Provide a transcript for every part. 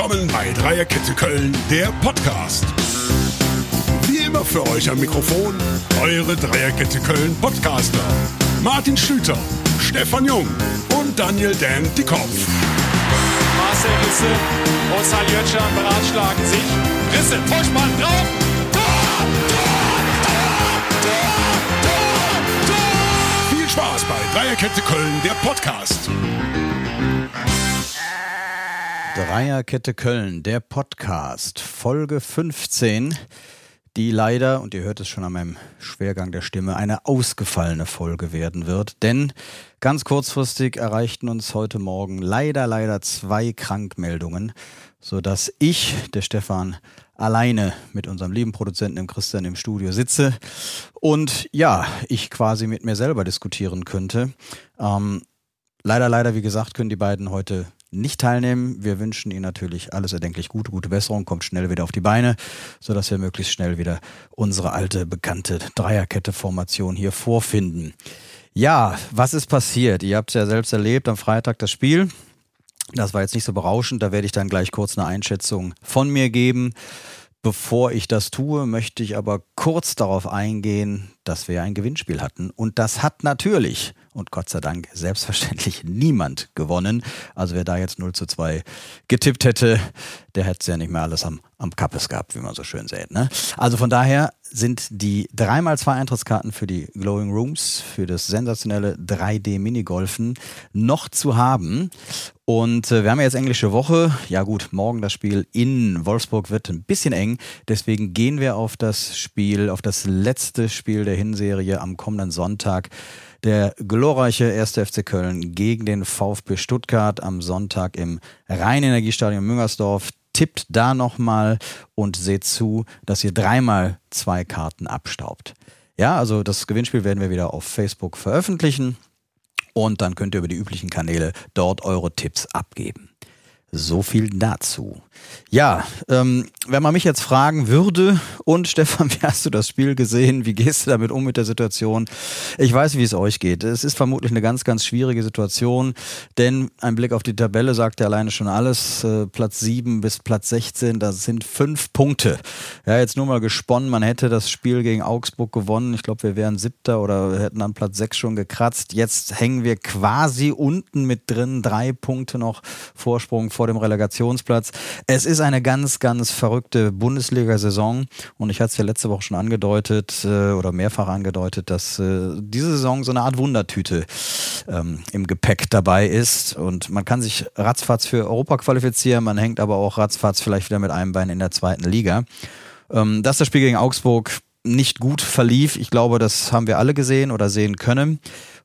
willkommen bei Dreierkette Köln, der Podcast. Wie immer für euch am Mikrofon eure Dreierkette Köln Podcaster. Martin Schlüter, Stefan Jung und Daniel Dan Dickhoff. Marcel Risse Sali Özcan beratschlagen sich. Risse, Vorspann drauf. Tor, Tor, Tor, Viel Spaß bei Dreierkette Köln, der Podcast. Dreierkette Köln, der Podcast, Folge 15, die leider, und ihr hört es schon an meinem Schwergang der Stimme, eine ausgefallene Folge werden wird. Denn ganz kurzfristig erreichten uns heute Morgen leider, leider zwei Krankmeldungen, sodass ich, der Stefan, alleine mit unserem lieben Produzenten im Christian im Studio sitze und ja, ich quasi mit mir selber diskutieren könnte. Ähm, leider, leider, wie gesagt, können die beiden heute nicht teilnehmen. Wir wünschen Ihnen natürlich alles erdenklich Gute, gute Besserung, kommt schnell wieder auf die Beine, sodass wir möglichst schnell wieder unsere alte, bekannte Dreierkette-Formation hier vorfinden. Ja, was ist passiert? Ihr habt es ja selbst erlebt, am Freitag das Spiel. Das war jetzt nicht so berauschend, da werde ich dann gleich kurz eine Einschätzung von mir geben. Bevor ich das tue, möchte ich aber kurz darauf eingehen, dass wir ein Gewinnspiel hatten. Und das hat natürlich und Gott sei Dank selbstverständlich niemand gewonnen. Also wer da jetzt 0 zu 2 getippt hätte, der hätte es ja nicht mehr alles am, am Kappes gehabt, wie man so schön sagt. Ne? Also von daher sind die 3x2 Eintrittskarten für die Glowing Rooms, für das sensationelle 3D-Minigolfen noch zu haben. Und äh, wir haben ja jetzt englische Woche. Ja gut, morgen das Spiel in Wolfsburg wird ein bisschen eng. Deswegen gehen wir auf das Spiel, auf das letzte Spiel der Hinserie am kommenden Sonntag. Der glorreiche 1. FC Köln gegen den VfB Stuttgart am Sonntag im Rheinenergiestadion Müngersdorf. Tippt da nochmal und seht zu, dass ihr dreimal zwei Karten abstaubt. Ja, also das Gewinnspiel werden wir wieder auf Facebook veröffentlichen und dann könnt ihr über die üblichen Kanäle dort eure Tipps abgeben. So viel dazu. Ja, ähm, wenn man mich jetzt fragen würde, und Stefan, wie hast du das Spiel gesehen? Wie gehst du damit um mit der Situation? Ich weiß, wie es euch geht. Es ist vermutlich eine ganz, ganz schwierige Situation, denn ein Blick auf die Tabelle sagt ja alleine schon alles. Äh, Platz 7 bis Platz 16, das sind fünf Punkte. Ja, jetzt nur mal gesponnen, man hätte das Spiel gegen Augsburg gewonnen. Ich glaube, wir wären siebter oder hätten an Platz 6 schon gekratzt. Jetzt hängen wir quasi unten mit drin, drei Punkte noch Vorsprung vor dem Relegationsplatz. Es ist eine ganz, ganz verrückte Bundesliga-Saison und ich hatte es ja letzte Woche schon angedeutet äh, oder mehrfach angedeutet, dass äh, diese Saison so eine Art Wundertüte ähm, im Gepäck dabei ist und man kann sich ratzfatz für Europa qualifizieren, man hängt aber auch ratzfatz vielleicht wieder mit einem Bein in der zweiten Liga. Ähm, dass das Spiel gegen Augsburg nicht gut verlief, ich glaube, das haben wir alle gesehen oder sehen können.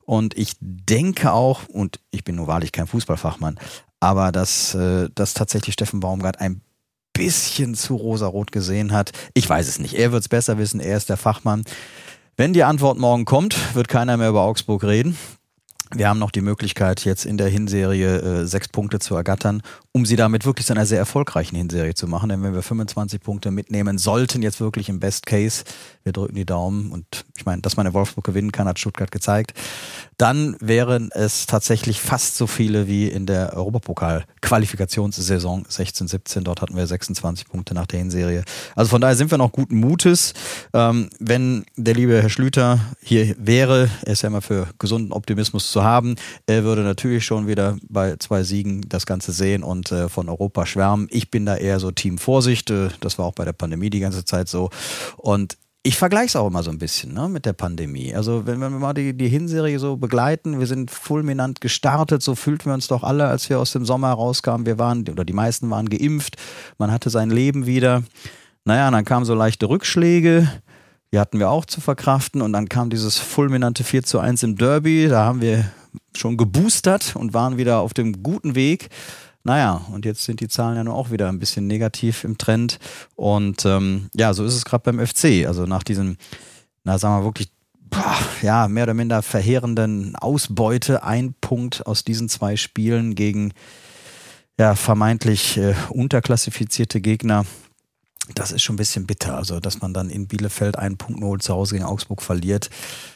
Und ich denke auch, und ich bin nur wahrlich kein Fußballfachmann, aber dass, äh, dass tatsächlich Steffen Baumgart ein bisschen zu rosarot gesehen hat. Ich weiß es nicht. Er wird es besser wissen. Er ist der Fachmann. Wenn die Antwort morgen kommt, wird keiner mehr über Augsburg reden. Wir haben noch die Möglichkeit, jetzt in der Hinserie äh, sechs Punkte zu ergattern, um sie damit wirklich zu einer sehr erfolgreichen Hinserie zu machen. Denn wenn wir 25 Punkte mitnehmen sollten, jetzt wirklich im Best Case, wir drücken die Daumen und ich meine, dass man in Wolfsburg gewinnen kann, hat Stuttgart gezeigt, dann wären es tatsächlich fast so viele wie in der Europapokal-Qualifikationssaison 16-17. Dort hatten wir 26 Punkte nach der Hinserie. Also von daher sind wir noch guten Mutes. Ähm, wenn der liebe Herr Schlüter hier wäre, er ist ja immer für gesunden Optimismus zu haben, er würde natürlich schon wieder bei zwei Siegen das Ganze sehen und äh, von Europa schwärmen. Ich bin da eher so Team Vorsicht. Äh, das war auch bei der Pandemie die ganze Zeit so. Und ich vergleiche es auch immer so ein bisschen ne, mit der Pandemie. Also wenn wir mal die, die Hinserie so begleiten, wir sind fulminant gestartet, so fühlten wir uns doch alle, als wir aus dem Sommer rauskamen. Wir waren, oder die meisten waren geimpft, man hatte sein Leben wieder. Naja, dann kamen so leichte Rückschläge, die hatten wir auch zu verkraften und dann kam dieses fulminante 4 zu 1 im Derby, da haben wir schon geboostert und waren wieder auf dem guten Weg. Naja, und jetzt sind die Zahlen ja nur auch wieder ein bisschen negativ im Trend. Und ähm, ja, so ist es gerade beim FC. Also nach diesem, na sagen wir wirklich, boah, ja, mehr oder minder verheerenden Ausbeute, ein Punkt aus diesen zwei Spielen gegen ja, vermeintlich äh, unterklassifizierte Gegner. Das ist schon ein bisschen bitter. Also, dass man dann in Bielefeld einen Punkt holt, zu Hause gegen Augsburg verliert.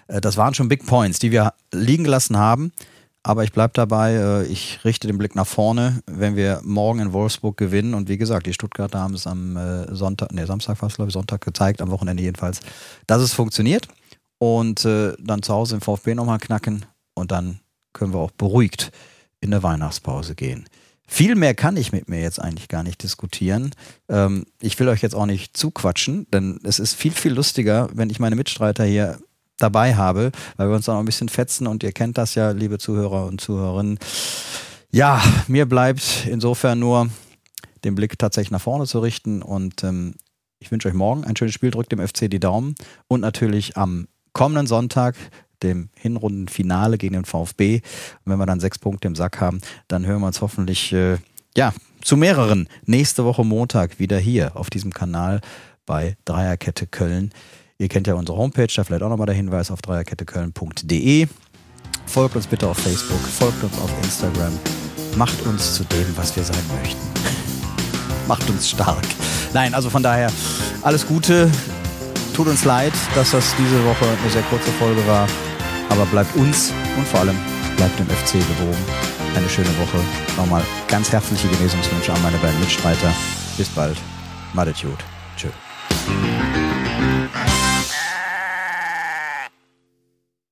Äh, das waren schon Big Points, die wir liegen gelassen haben. Aber ich bleibe dabei, äh, ich richte den Blick nach vorne, wenn wir morgen in Wolfsburg gewinnen. Und wie gesagt, die Stuttgarter haben es am äh, Sonntag, nee, Samstag war es, glaube ich, Sonntag gezeigt, am Wochenende jedenfalls, dass es funktioniert. Und dann zu Hause im VfB nochmal knacken und dann können wir auch beruhigt in der Weihnachtspause gehen. Viel mehr kann ich mit mir jetzt eigentlich gar nicht diskutieren. Ähm, ich will euch jetzt auch nicht zuquatschen, denn es ist viel, viel lustiger, wenn ich meine Mitstreiter hier dabei habe, weil wir uns dann auch ein bisschen fetzen und ihr kennt das ja, liebe Zuhörer und Zuhörerinnen. Ja, mir bleibt insofern nur den Blick tatsächlich nach vorne zu richten und ähm, ich wünsche euch morgen ein schönes Spiel, drückt dem FC die Daumen und natürlich am kommenden Sonntag dem Hinrundenfinale gegen den VfB. Und wenn wir dann sechs Punkte im Sack haben, dann hören wir uns hoffentlich äh, ja, zu mehreren nächste Woche Montag wieder hier auf diesem Kanal bei Dreierkette Köln. Ihr kennt ja unsere Homepage, da vielleicht auch nochmal der Hinweis auf dreierketteköln.de. Folgt uns bitte auf Facebook, folgt uns auf Instagram. Macht uns zu dem, was wir sein möchten. Macht uns stark. Nein, also von daher alles Gute. Tut uns leid, dass das diese Woche eine sehr kurze Folge war. Aber bleibt uns und vor allem bleibt dem FC gewogen. Eine schöne Woche. Nochmal ganz herzliche Genesungswünsche an meine beiden Mitstreiter. Bis bald. Matitude. Tschö.